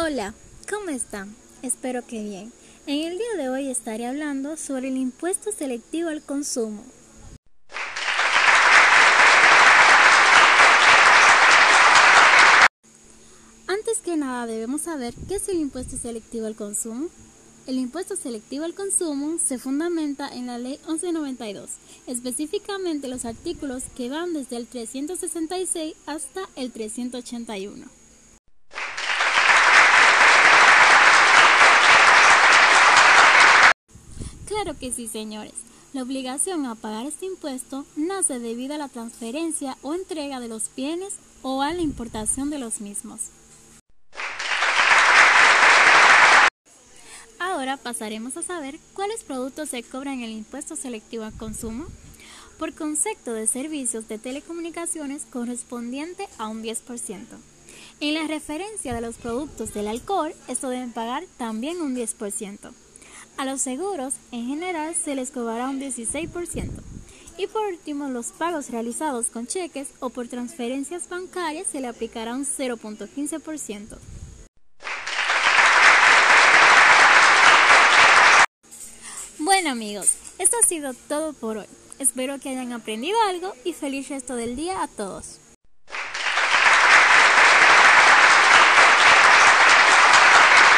Hola, ¿cómo están? Espero que bien. En el día de hoy estaré hablando sobre el impuesto selectivo al consumo. Antes que nada debemos saber qué es el impuesto selectivo al consumo. El impuesto selectivo al consumo se fundamenta en la Ley 1192, específicamente los artículos que van desde el 366 hasta el 381. Claro que sí, señores. La obligación a pagar este impuesto nace debido a la transferencia o entrega de los bienes o a la importación de los mismos. Ahora pasaremos a saber cuáles productos se cobran el impuesto selectivo al consumo por concepto de servicios de telecomunicaciones correspondiente a un 10%. En la referencia de los productos del alcohol, esto deben pagar también un 10%. A los seguros, en general, se les cobrará un 16%. Y por último, los pagos realizados con cheques o por transferencias bancarias se le aplicará un 0.15%. Bueno amigos, esto ha sido todo por hoy. Espero que hayan aprendido algo y feliz resto del día a todos.